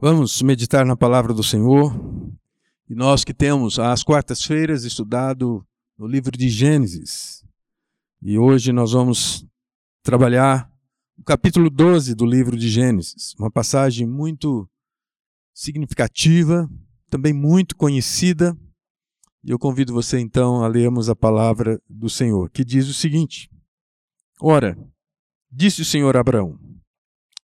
Vamos meditar na palavra do Senhor. E nós que temos às quartas-feiras estudado no livro de Gênesis. E hoje nós vamos trabalhar o capítulo 12 do livro de Gênesis, uma passagem muito significativa, também muito conhecida. E eu convido você então a lermos a palavra do Senhor, que diz o seguinte: Ora, disse o Senhor a Abraão: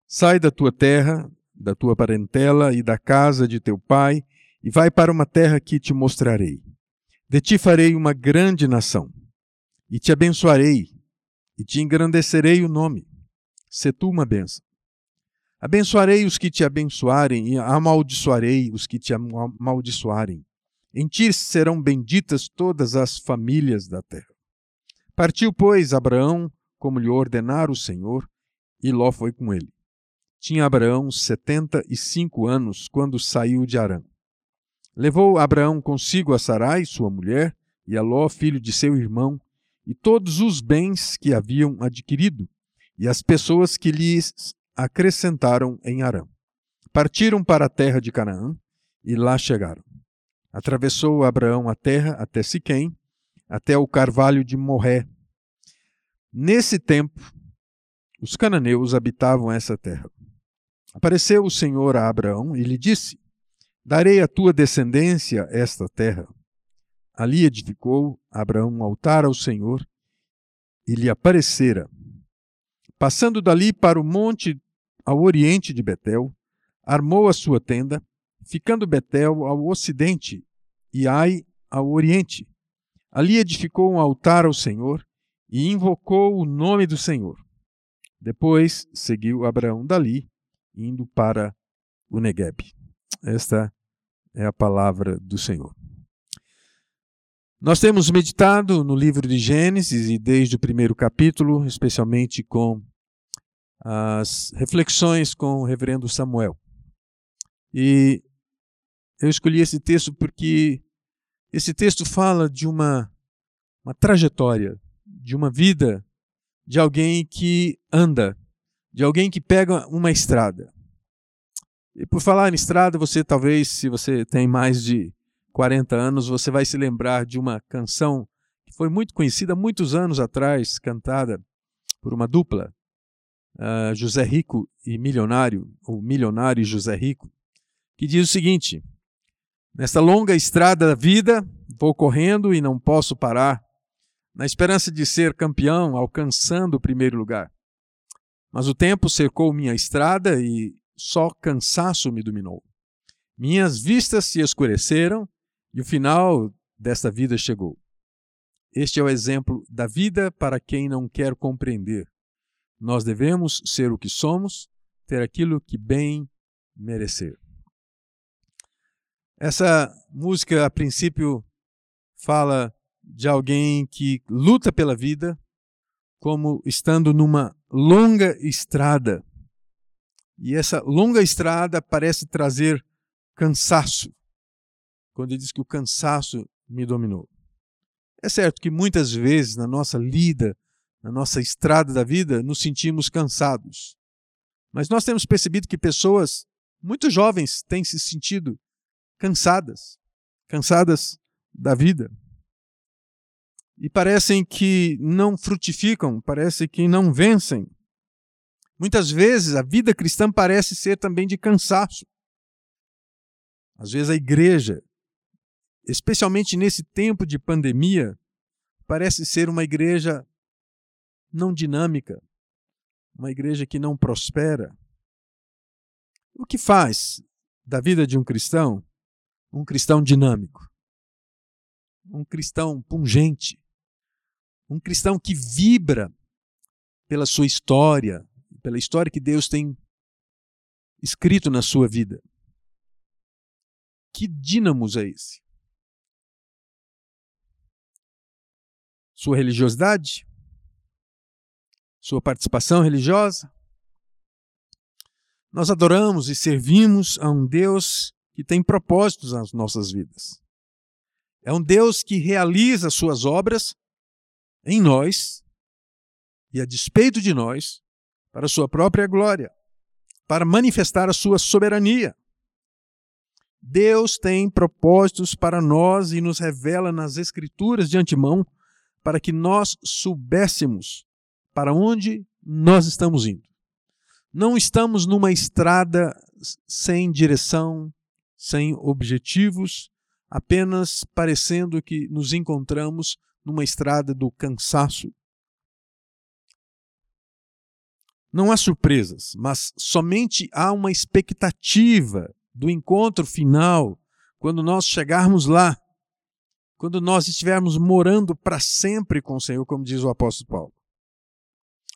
Sai da tua terra da tua parentela e da casa de teu pai, e vai para uma terra que te mostrarei. De ti farei uma grande nação, e te abençoarei, e te engrandecerei o nome. Se tu uma bênção. Abençoarei os que te abençoarem, e amaldiçoarei os que te amaldiçoarem. Em ti serão benditas todas as famílias da terra. Partiu, pois, Abraão, como lhe ordenara o Senhor, e Ló foi com ele. Tinha Abraão setenta e cinco anos quando saiu de Arã. Levou Abraão consigo a Sarai, sua mulher, e a Ló, filho de seu irmão, e todos os bens que haviam adquirido, e as pessoas que lhes acrescentaram em Arã. Partiram para a terra de Canaã, e lá chegaram. Atravessou Abraão a terra até Siquém, até o carvalho de Morré. Nesse tempo, os cananeus habitavam essa terra. Apareceu o Senhor a Abraão e lhe disse: Darei à tua descendência esta terra. Ali edificou Abraão um altar ao Senhor e lhe aparecera. Passando dali para o monte ao oriente de Betel, armou a sua tenda, ficando Betel ao ocidente e Ai ao oriente. Ali edificou um altar ao Senhor e invocou o nome do Senhor. Depois seguiu Abraão dali indo para o Negueb. Esta é a palavra do Senhor. Nós temos meditado no livro de Gênesis e desde o primeiro capítulo, especialmente com as reflexões com o reverendo Samuel. E eu escolhi esse texto porque esse texto fala de uma, uma trajetória, de uma vida de alguém que anda de alguém que pega uma estrada. E por falar em estrada, você talvez, se você tem mais de 40 anos, você vai se lembrar de uma canção que foi muito conhecida muitos anos atrás, cantada por uma dupla, uh, José Rico e Milionário, ou Milionário e José Rico, que diz o seguinte: Nesta longa estrada da vida, vou correndo e não posso parar, na esperança de ser campeão, alcançando o primeiro lugar. Mas o tempo cercou minha estrada e só cansaço me dominou. Minhas vistas se escureceram e o final desta vida chegou. Este é o exemplo da vida para quem não quer compreender. Nós devemos ser o que somos, ter aquilo que bem merecer. Essa música, a princípio, fala de alguém que luta pela vida, como estando numa longa estrada. E essa longa estrada parece trazer cansaço. Quando ele diz que o cansaço me dominou. É certo que muitas vezes na nossa lida, na nossa estrada da vida, nos sentimos cansados. Mas nós temos percebido que pessoas muito jovens têm se sentido cansadas, cansadas da vida e parecem que não frutificam, parece que não vencem. Muitas vezes a vida cristã parece ser também de cansaço. Às vezes a igreja, especialmente nesse tempo de pandemia, parece ser uma igreja não dinâmica, uma igreja que não prospera. O que faz da vida de um cristão um cristão dinâmico? Um cristão pungente, um cristão que vibra pela sua história, pela história que Deus tem escrito na sua vida. Que dínamos é esse? Sua religiosidade? Sua participação religiosa? Nós adoramos e servimos a um Deus que tem propósitos nas nossas vidas. É um Deus que realiza suas obras em nós e a despeito de nós, para sua própria glória, para manifestar a sua soberania. Deus tem propósitos para nós e nos revela nas Escrituras de antemão para que nós soubéssemos para onde nós estamos indo. Não estamos numa estrada sem direção, sem objetivos, apenas parecendo que nos encontramos numa estrada do cansaço. Não há surpresas, mas somente há uma expectativa do encontro final, quando nós chegarmos lá, quando nós estivermos morando para sempre com o Senhor, como diz o apóstolo Paulo.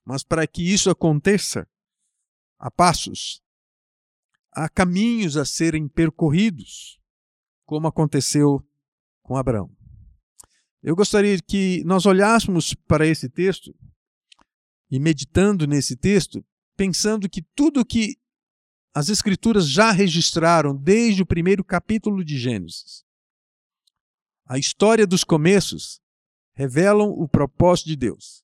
Mas para que isso aconteça, há passos, há caminhos a serem percorridos, como aconteceu com Abraão. Eu gostaria que nós olhássemos para esse texto e meditando nesse texto, pensando que tudo que as Escrituras já registraram desde o primeiro capítulo de Gênesis, a história dos começos, revelam o propósito de Deus.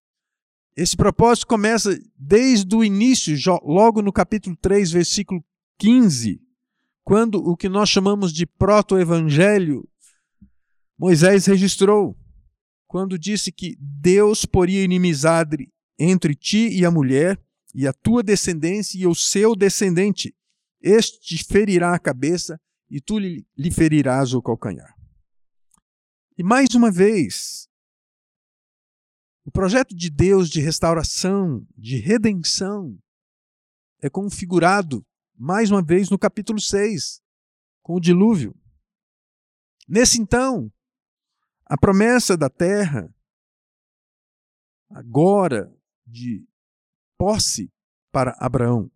Esse propósito começa desde o início, logo no capítulo 3, versículo 15, quando o que nós chamamos de proto-evangelho, Moisés registrou, quando disse que Deus poria inimizade entre ti e a mulher, e a tua descendência e o seu descendente. Este ferirá a cabeça e tu lhe ferirás o calcanhar. E mais uma vez, o projeto de Deus de restauração, de redenção, é configurado, mais uma vez, no capítulo 6, com o dilúvio. Nesse então, a promessa da terra, agora de posse para Abraão.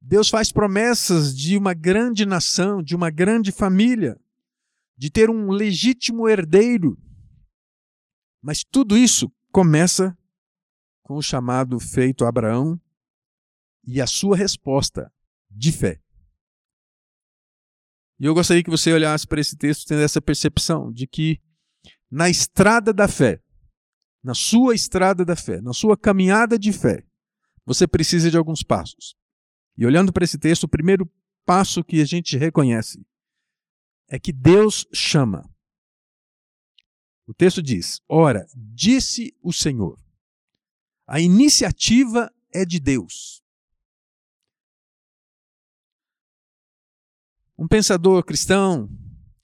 Deus faz promessas de uma grande nação, de uma grande família, de ter um legítimo herdeiro. Mas tudo isso começa com o chamado feito a Abraão e a sua resposta de fé. E eu gostaria que você olhasse para esse texto tendo essa percepção de que na estrada da fé, na sua estrada da fé, na sua caminhada de fé, você precisa de alguns passos. E olhando para esse texto, o primeiro passo que a gente reconhece é que Deus chama. O texto diz: Ora, disse o Senhor. A iniciativa é de Deus. Um pensador cristão,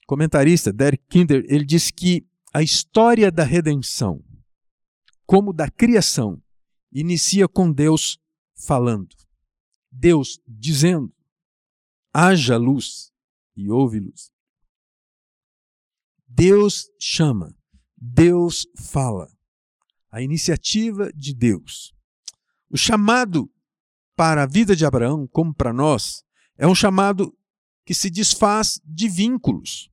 comentarista, Derek Kinder, ele diz que a história da redenção, como da criação, inicia com Deus falando. Deus dizendo: haja luz e houve luz. Deus chama. Deus fala. A iniciativa de Deus. O chamado para a vida de Abraão, como para nós, é um chamado que se desfaz de vínculos.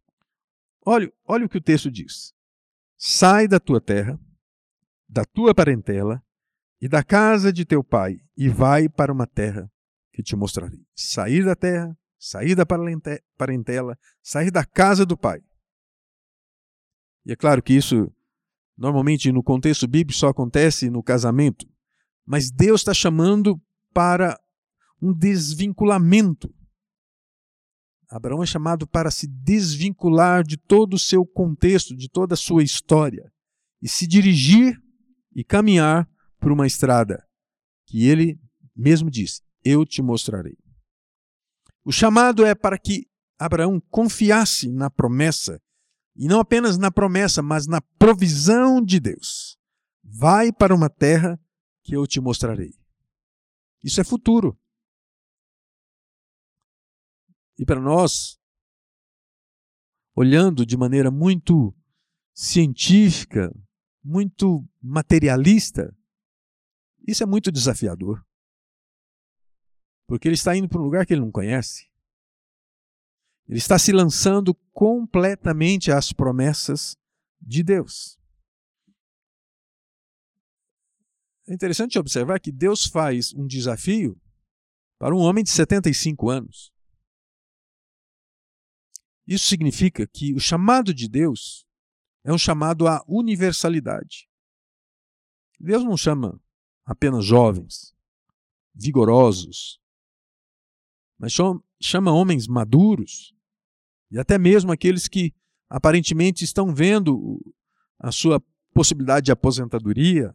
Olha, olha o que o texto diz. Sai da tua terra, da tua parentela e da casa de teu pai, e vai para uma terra que te mostrarei. Sair da terra, sair da parentela, sair da casa do pai e é claro que isso, normalmente no contexto bíblico, só acontece no casamento. Mas Deus está chamando para um desvinculamento. Abraão é chamado para se desvincular de todo o seu contexto, de toda a sua história, e se dirigir e caminhar por uma estrada que ele mesmo disse: Eu te mostrarei. O chamado é para que Abraão confiasse na promessa e não apenas na promessa, mas na provisão de Deus. Vai para uma terra que eu te mostrarei. Isso é futuro. E para nós, olhando de maneira muito científica, muito materialista, isso é muito desafiador. Porque ele está indo para um lugar que ele não conhece. Ele está se lançando completamente às promessas de Deus. É interessante observar que Deus faz um desafio para um homem de 75 anos. Isso significa que o chamado de Deus é um chamado à universalidade. Deus não chama apenas jovens, vigorosos, mas chama homens maduros, E até mesmo aqueles que aparentemente estão vendo a sua possibilidade de aposentadoria,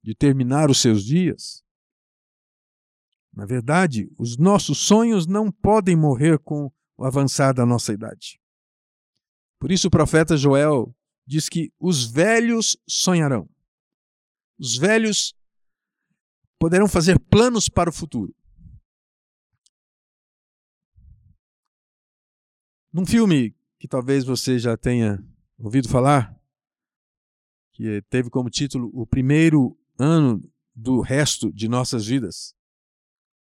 de terminar os seus dias. Na verdade, os nossos sonhos não podem morrer com o avançar da nossa idade. Por isso o profeta Joel diz que os velhos sonharão. Os velhos poderão fazer planos para o futuro. Num filme que talvez você já tenha ouvido falar, que teve como título O Primeiro Ano do Resto de Nossas Vidas,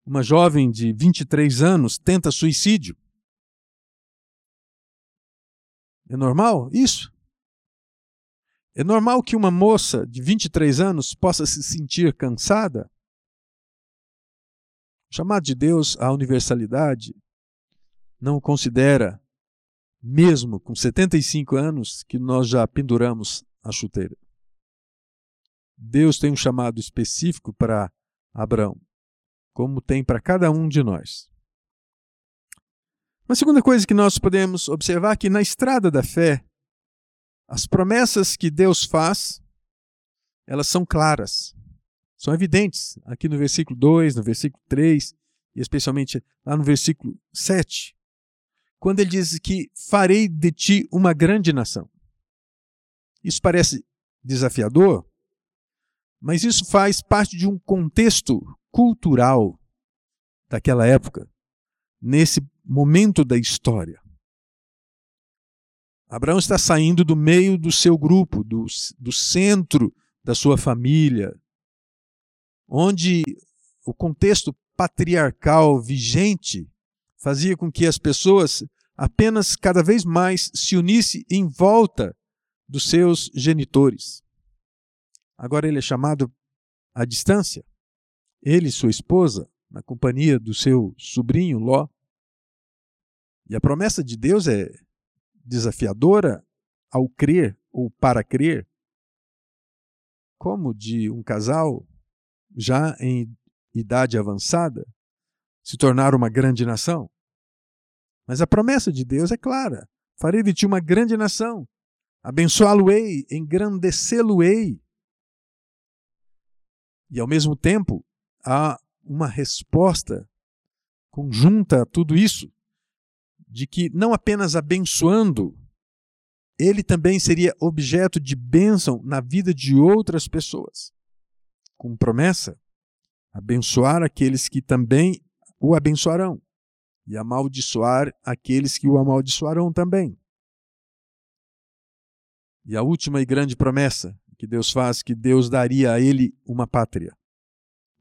uma jovem de 23 anos tenta suicídio. É normal isso? É normal que uma moça de 23 anos possa se sentir cansada? O chamado de Deus à universalidade não considera, mesmo com 75 anos, que nós já penduramos a chuteira. Deus tem um chamado específico para Abraão, como tem para cada um de nós. Uma segunda coisa que nós podemos observar é que na estrada da fé, as promessas que Deus faz, elas são claras, são evidentes. Aqui no versículo 2, no versículo 3, e especialmente lá no versículo 7, quando ele diz que farei de ti uma grande nação. Isso parece desafiador, mas isso faz parte de um contexto cultural daquela época, nesse momento da história. Abraão está saindo do meio do seu grupo, do, do centro da sua família, onde o contexto patriarcal vigente fazia com que as pessoas apenas cada vez mais se unissem em volta dos seus genitores. Agora ele é chamado à distância. Ele e sua esposa, na companhia do seu sobrinho Ló. E a promessa de Deus é desafiadora ao crer ou para crer, como de um casal já em idade avançada se tornar uma grande nação. Mas a promessa de Deus é clara: farei de ti uma grande nação, abençoá-lo-ei, engrandecê-lo-ei. E ao mesmo tempo, há uma resposta conjunta a tudo isso, de que não apenas abençoando, ele também seria objeto de bênção na vida de outras pessoas. Com promessa, abençoar aqueles que também o abençoarão, e amaldiçoar aqueles que o amaldiçoarão também. E a última e grande promessa que Deus faz, que Deus daria a ele uma pátria,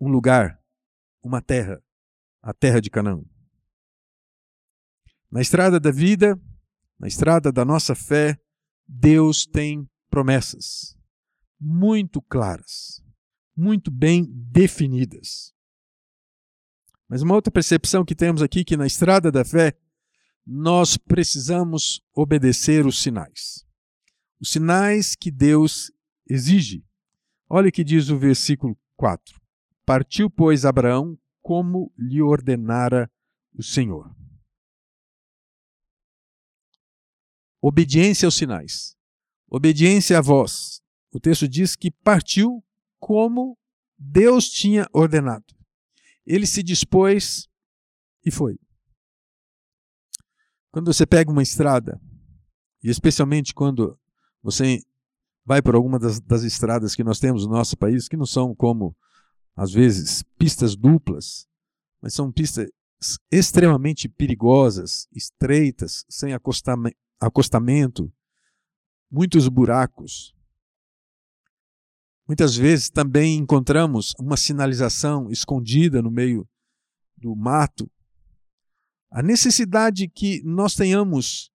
um lugar, uma terra, a terra de Canaã. Na estrada da vida, na estrada da nossa fé, Deus tem promessas muito claras, muito bem definidas. Mas uma outra percepção que temos aqui que na estrada da fé nós precisamos obedecer os sinais. Os sinais que Deus exige. Olha o que diz o versículo 4. Partiu, pois, Abraão como lhe ordenara o Senhor. Obediência aos sinais. Obediência à voz. O texto diz que partiu como Deus tinha ordenado. Ele se dispôs e foi. Quando você pega uma estrada, e especialmente quando você vai por alguma das, das estradas que nós temos no nosso país, que não são como, às vezes, pistas duplas, mas são pistas extremamente perigosas, estreitas, sem acostamento, muitos buracos. Muitas vezes também encontramos uma sinalização escondida no meio do mato. A necessidade que nós tenhamos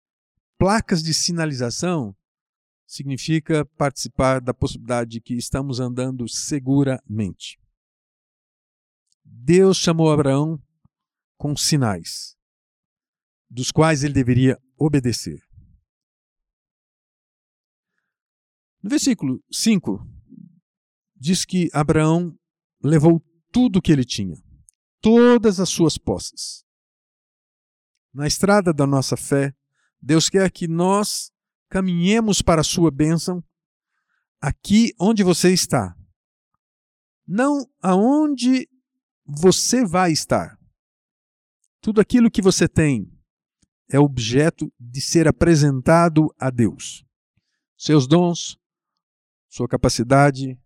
placas de sinalização significa participar da possibilidade de que estamos andando seguramente. Deus chamou Abraão com sinais, dos quais ele deveria obedecer. No versículo 5, diz que Abraão levou tudo o que ele tinha, todas as suas posses. Na estrada da nossa fé, Deus quer que nós caminhemos para a sua bênção aqui onde você está. Não aonde você vai estar. Tudo aquilo que você tem é objeto de ser apresentado a Deus. Seus dons, sua capacidade,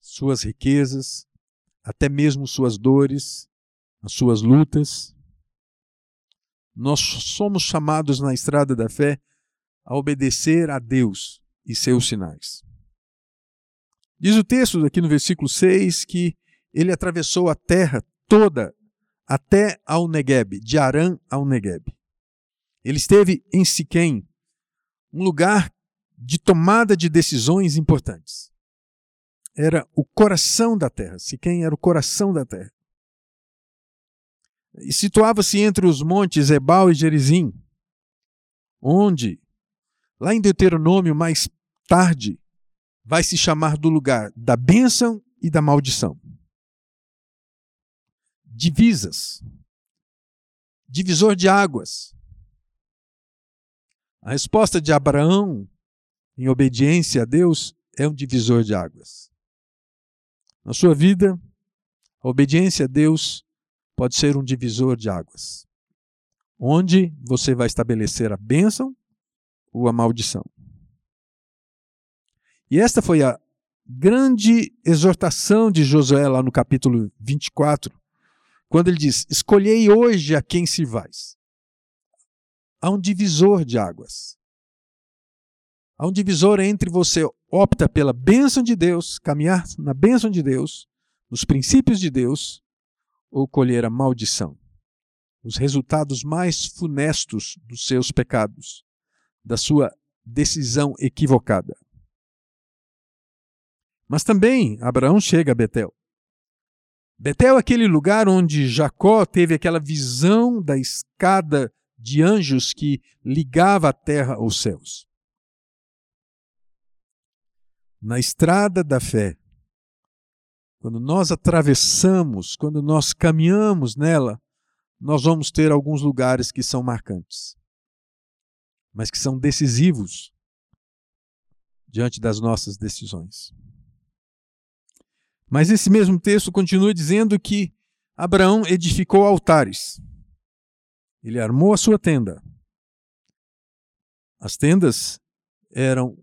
suas riquezas, até mesmo suas dores, as suas lutas. Nós somos chamados na estrada da fé a obedecer a Deus e seus sinais. Diz o texto aqui no versículo 6 que ele atravessou a terra toda até ao Negueb, de Arã ao Negueb. Ele esteve em Siquém, um lugar de tomada de decisões importantes. Era o coração da terra. Siquém era o coração da terra. E situava-se entre os montes Ebal e Gerizim, onde, lá em Deuteronômio, mais tarde, vai se chamar do lugar da bênção e da maldição. Divisas. Divisor de águas. A resposta de Abraão, em obediência a Deus, é um divisor de águas. Na sua vida, a obediência a Deus pode ser um divisor de águas, onde você vai estabelecer a bênção ou a maldição. E esta foi a grande exortação de Josué lá no capítulo 24, quando ele diz: Escolhei hoje a quem se vais. Há um divisor de águas. Há um divisor entre você opta pela bênção de Deus, caminhar na bênção de Deus, nos princípios de Deus, ou colher a maldição, os resultados mais funestos dos seus pecados, da sua decisão equivocada. Mas também Abraão chega a Betel. Betel é aquele lugar onde Jacó teve aquela visão da escada de anjos que ligava a terra aos céus. Na estrada da fé, quando nós atravessamos, quando nós caminhamos nela, nós vamos ter alguns lugares que são marcantes, mas que são decisivos diante das nossas decisões. Mas esse mesmo texto continua dizendo que Abraão edificou altares. Ele armou a sua tenda. As tendas eram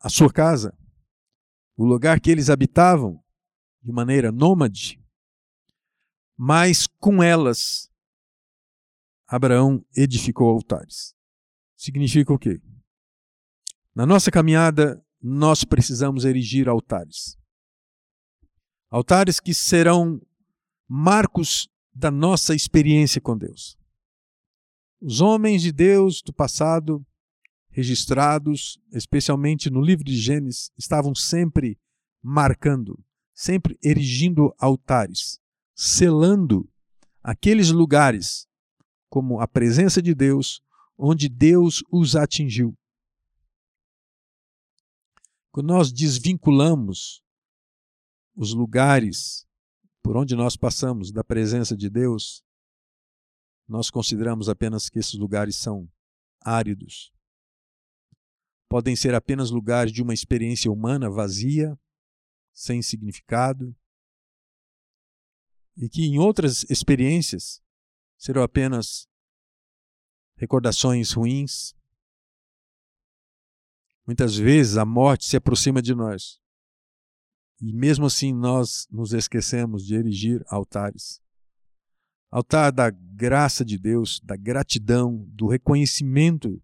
a sua casa, o lugar que eles habitavam de maneira nômade. Mas com elas, Abraão edificou altares. Significa o quê? Na nossa caminhada, nós precisamos erigir altares. Altares que serão marcos da nossa experiência com Deus. Os homens de Deus do passado, registrados, especialmente no livro de Gênesis, estavam sempre marcando, sempre erigindo altares, selando aqueles lugares como a presença de Deus, onde Deus os atingiu. Quando nós desvinculamos os lugares por onde nós passamos da presença de Deus, nós consideramos apenas que esses lugares são áridos. Podem ser apenas lugares de uma experiência humana vazia, sem significado, e que em outras experiências serão apenas recordações ruins. Muitas vezes a morte se aproxima de nós e mesmo assim nós nos esquecemos de erigir altares. Altar da graça de Deus, da gratidão, do reconhecimento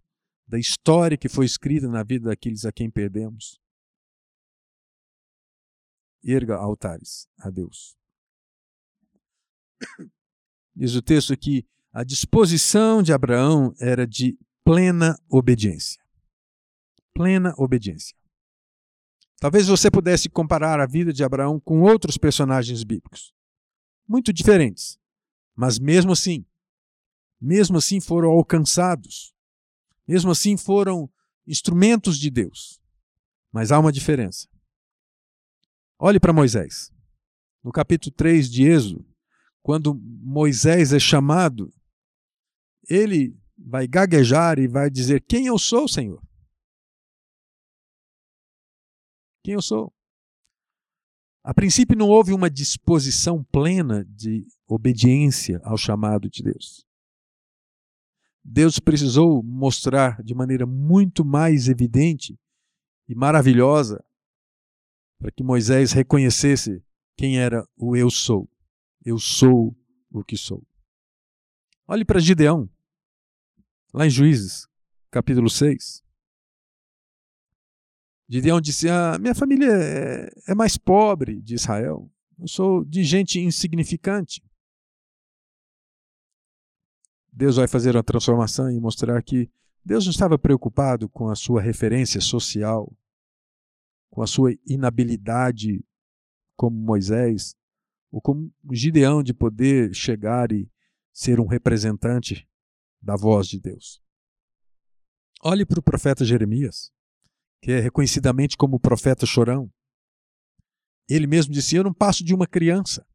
da história que foi escrita na vida daqueles a quem perdemos. Erga altares a Deus. Diz o texto aqui: a disposição de Abraão era de plena obediência. Plena obediência. Talvez você pudesse comparar a vida de Abraão com outros personagens bíblicos, muito diferentes, mas mesmo assim, mesmo assim foram alcançados, mesmo assim foram instrumentos de Deus. Mas há uma diferença. Olhe para Moisés. No capítulo 3 de Êxodo, quando Moisés é chamado, ele vai gaguejar e vai dizer: Quem eu sou, Senhor? Quem eu sou? A princípio, não houve uma disposição plena de obediência ao chamado de Deus. Deus precisou mostrar de maneira muito mais evidente e maravilhosa para que Moisés reconhecesse quem era o eu sou. Eu sou o que sou. Olhe para Gideão, lá em Juízes, capítulo 6. Gideão disse: ah, Minha família é, é mais pobre de Israel. Eu sou de gente insignificante. Deus vai fazer uma transformação e mostrar que Deus não estava preocupado com a sua referência social, com a sua inabilidade como Moisés, ou como Gideão de poder chegar e ser um representante da voz de Deus. Olhe para o profeta Jeremias, que é reconhecidamente como o profeta chorão. Ele mesmo disse: Eu não passo de uma criança.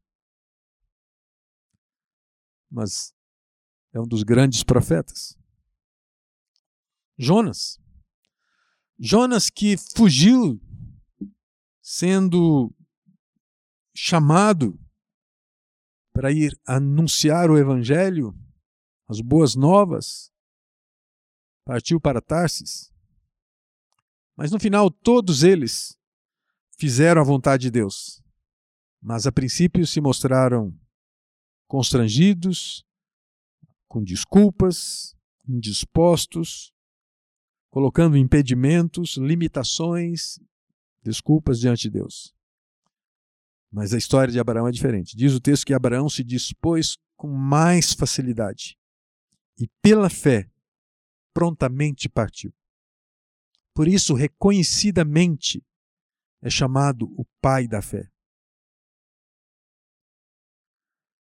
Mas é um dos grandes profetas. Jonas. Jonas que fugiu sendo chamado para ir anunciar o evangelho, as boas novas, partiu para Tarsis. Mas no final, todos eles fizeram a vontade de Deus. Mas a princípio se mostraram constrangidos, com desculpas, indispostos, colocando impedimentos, limitações, desculpas diante de Deus. Mas a história de Abraão é diferente. Diz o texto que Abraão se dispôs com mais facilidade e, pela fé, prontamente partiu. Por isso, reconhecidamente, é chamado o pai da fé.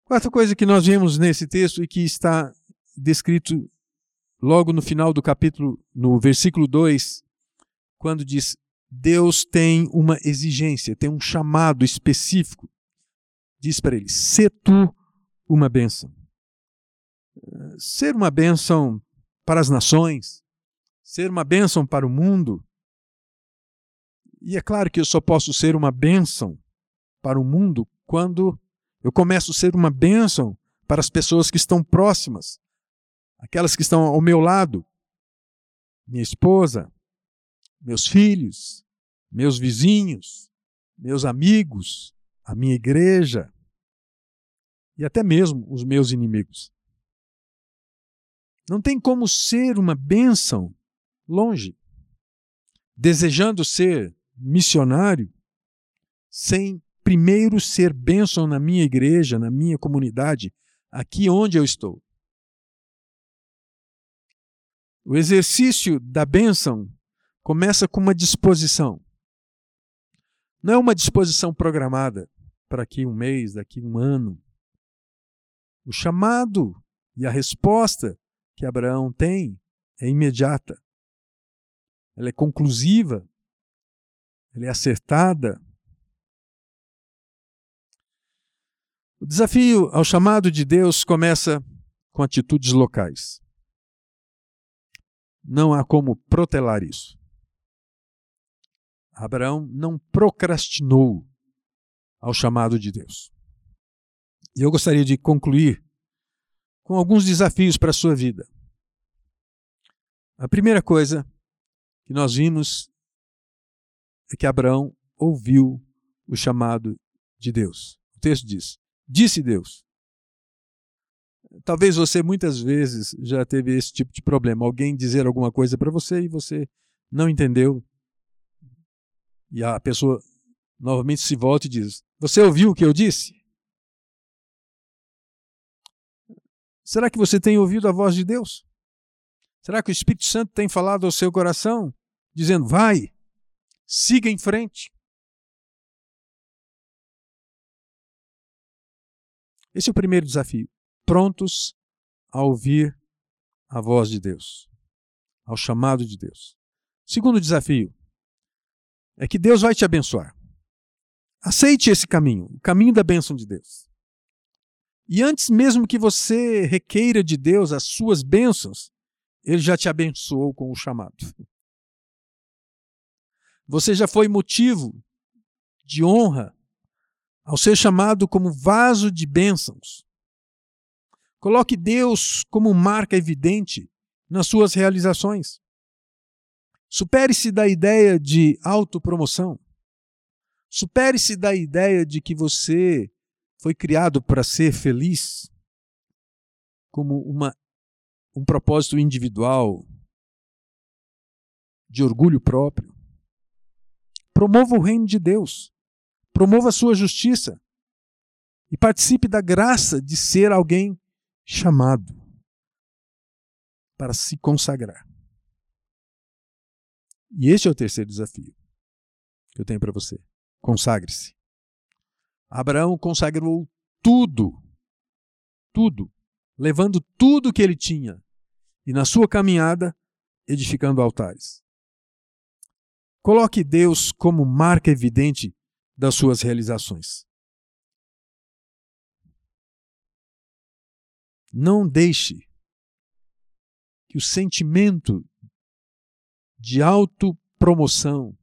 Quarta coisa que nós vemos nesse texto e que está descrito logo no final do capítulo, no versículo 2, quando diz: Deus tem uma exigência, tem um chamado específico. Diz para ele: "Se tu uma bênção. Ser uma bênção para as nações, ser uma bênção para o mundo. E é claro que eu só posso ser uma bênção para o mundo quando eu começo a ser uma bênção para as pessoas que estão próximas, aquelas que estão ao meu lado, minha esposa, meus filhos, meus vizinhos, meus amigos, a minha igreja e até mesmo os meus inimigos. Não tem como ser uma bênção longe, desejando ser missionário, sem primeiro ser bênção na minha igreja, na minha comunidade, aqui onde eu estou. O exercício da bênção começa com uma disposição. Não é uma disposição programada para aqui um mês, daqui um ano. O chamado e a resposta que Abraão tem é imediata. Ela é conclusiva. Ela é acertada. O desafio ao chamado de Deus começa com atitudes locais. Não há como protelar isso. Abraão não procrastinou ao chamado de Deus. E eu gostaria de concluir com alguns desafios para a sua vida. A primeira coisa que nós vimos é que Abraão ouviu o chamado de Deus. O texto diz: Disse Deus. Talvez você muitas vezes já teve esse tipo de problema. Alguém dizer alguma coisa para você e você não entendeu. E a pessoa novamente se volta e diz: Você ouviu o que eu disse? Será que você tem ouvido a voz de Deus? Será que o Espírito Santo tem falado ao seu coração, dizendo: Vai, siga em frente? Esse é o primeiro desafio. Prontos a ouvir a voz de Deus, ao chamado de Deus. Segundo desafio, é que Deus vai te abençoar. Aceite esse caminho, o caminho da bênção de Deus. E antes mesmo que você requeira de Deus as suas bênçãos, ele já te abençoou com o chamado. Você já foi motivo de honra ao ser chamado como vaso de bênçãos. Coloque Deus como marca evidente nas suas realizações. Supere-se da ideia de autopromoção. Supere-se da ideia de que você foi criado para ser feliz como uma, um propósito individual de orgulho próprio. Promova o reino de Deus. Promova a sua justiça. E participe da graça de ser alguém chamado para se consagrar. E este é o terceiro desafio que eu tenho para você. Consagre-se. Abraão consagrou tudo, tudo, levando tudo que ele tinha e na sua caminhada edificando altares. Coloque Deus como marca evidente das suas realizações. Não deixe que o sentimento de autopromoção,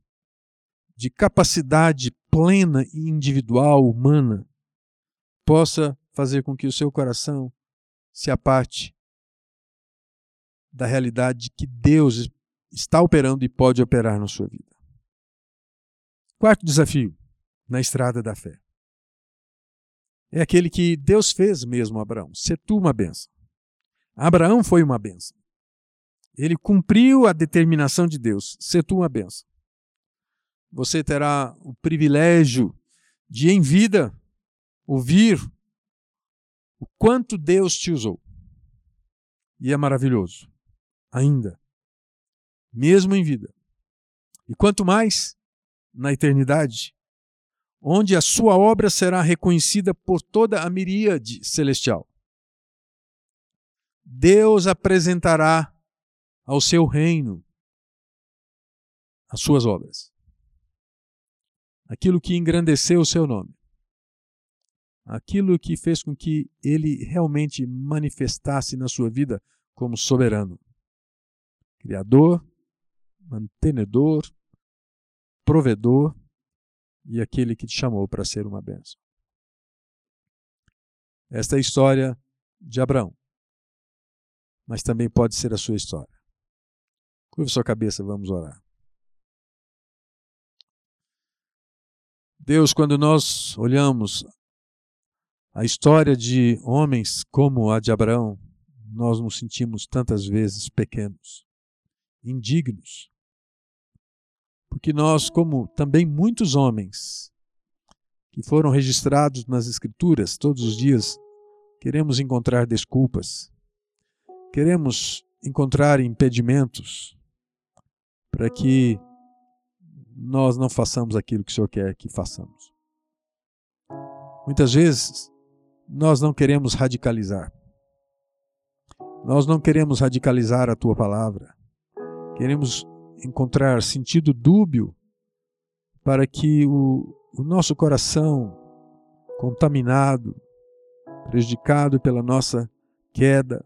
de capacidade plena e individual, humana, possa fazer com que o seu coração se aparte da realidade que Deus está operando e pode operar na sua vida. Quarto desafio na estrada da fé é aquele que Deus fez mesmo Abraão. Se tu uma benção. Abraão foi uma benção. Ele cumpriu a determinação de Deus. Se tu uma benção. Você terá o privilégio de, em vida, ouvir o quanto Deus te usou. E é maravilhoso. Ainda. Mesmo em vida. E quanto mais na eternidade, onde a sua obra será reconhecida por toda a miríade celestial. Deus apresentará ao seu reino as suas obras. Aquilo que engrandeceu o seu nome. Aquilo que fez com que ele realmente manifestasse na sua vida como soberano. Criador, mantenedor, provedor e aquele que te chamou para ser uma bênção. Esta é a história de Abraão, mas também pode ser a sua história. Curva sua cabeça, vamos orar. Deus, quando nós olhamos a história de homens como a de Abraão, nós nos sentimos tantas vezes pequenos, indignos, porque nós, como também muitos homens que foram registrados nas Escrituras todos os dias, queremos encontrar desculpas, queremos encontrar impedimentos para que nós não façamos aquilo que o Senhor quer que façamos. Muitas vezes nós não queremos radicalizar. Nós não queremos radicalizar a tua palavra. Queremos encontrar sentido dúbio para que o, o nosso coração contaminado, prejudicado pela nossa queda,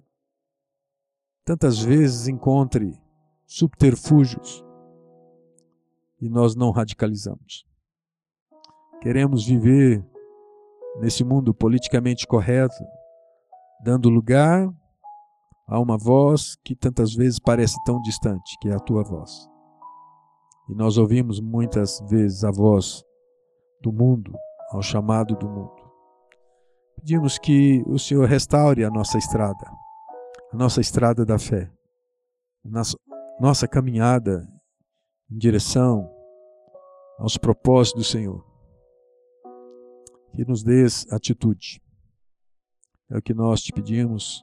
tantas vezes encontre subterfúgios e nós não radicalizamos. Queremos viver nesse mundo politicamente correto, dando lugar Há uma voz que tantas vezes parece tão distante, que é a tua voz. E nós ouvimos muitas vezes a voz do mundo, ao chamado do mundo. Pedimos que o Senhor restaure a nossa estrada, a nossa estrada da fé, nossa, nossa caminhada em direção aos propósitos do Senhor. Que nos dês atitude. É o que nós te pedimos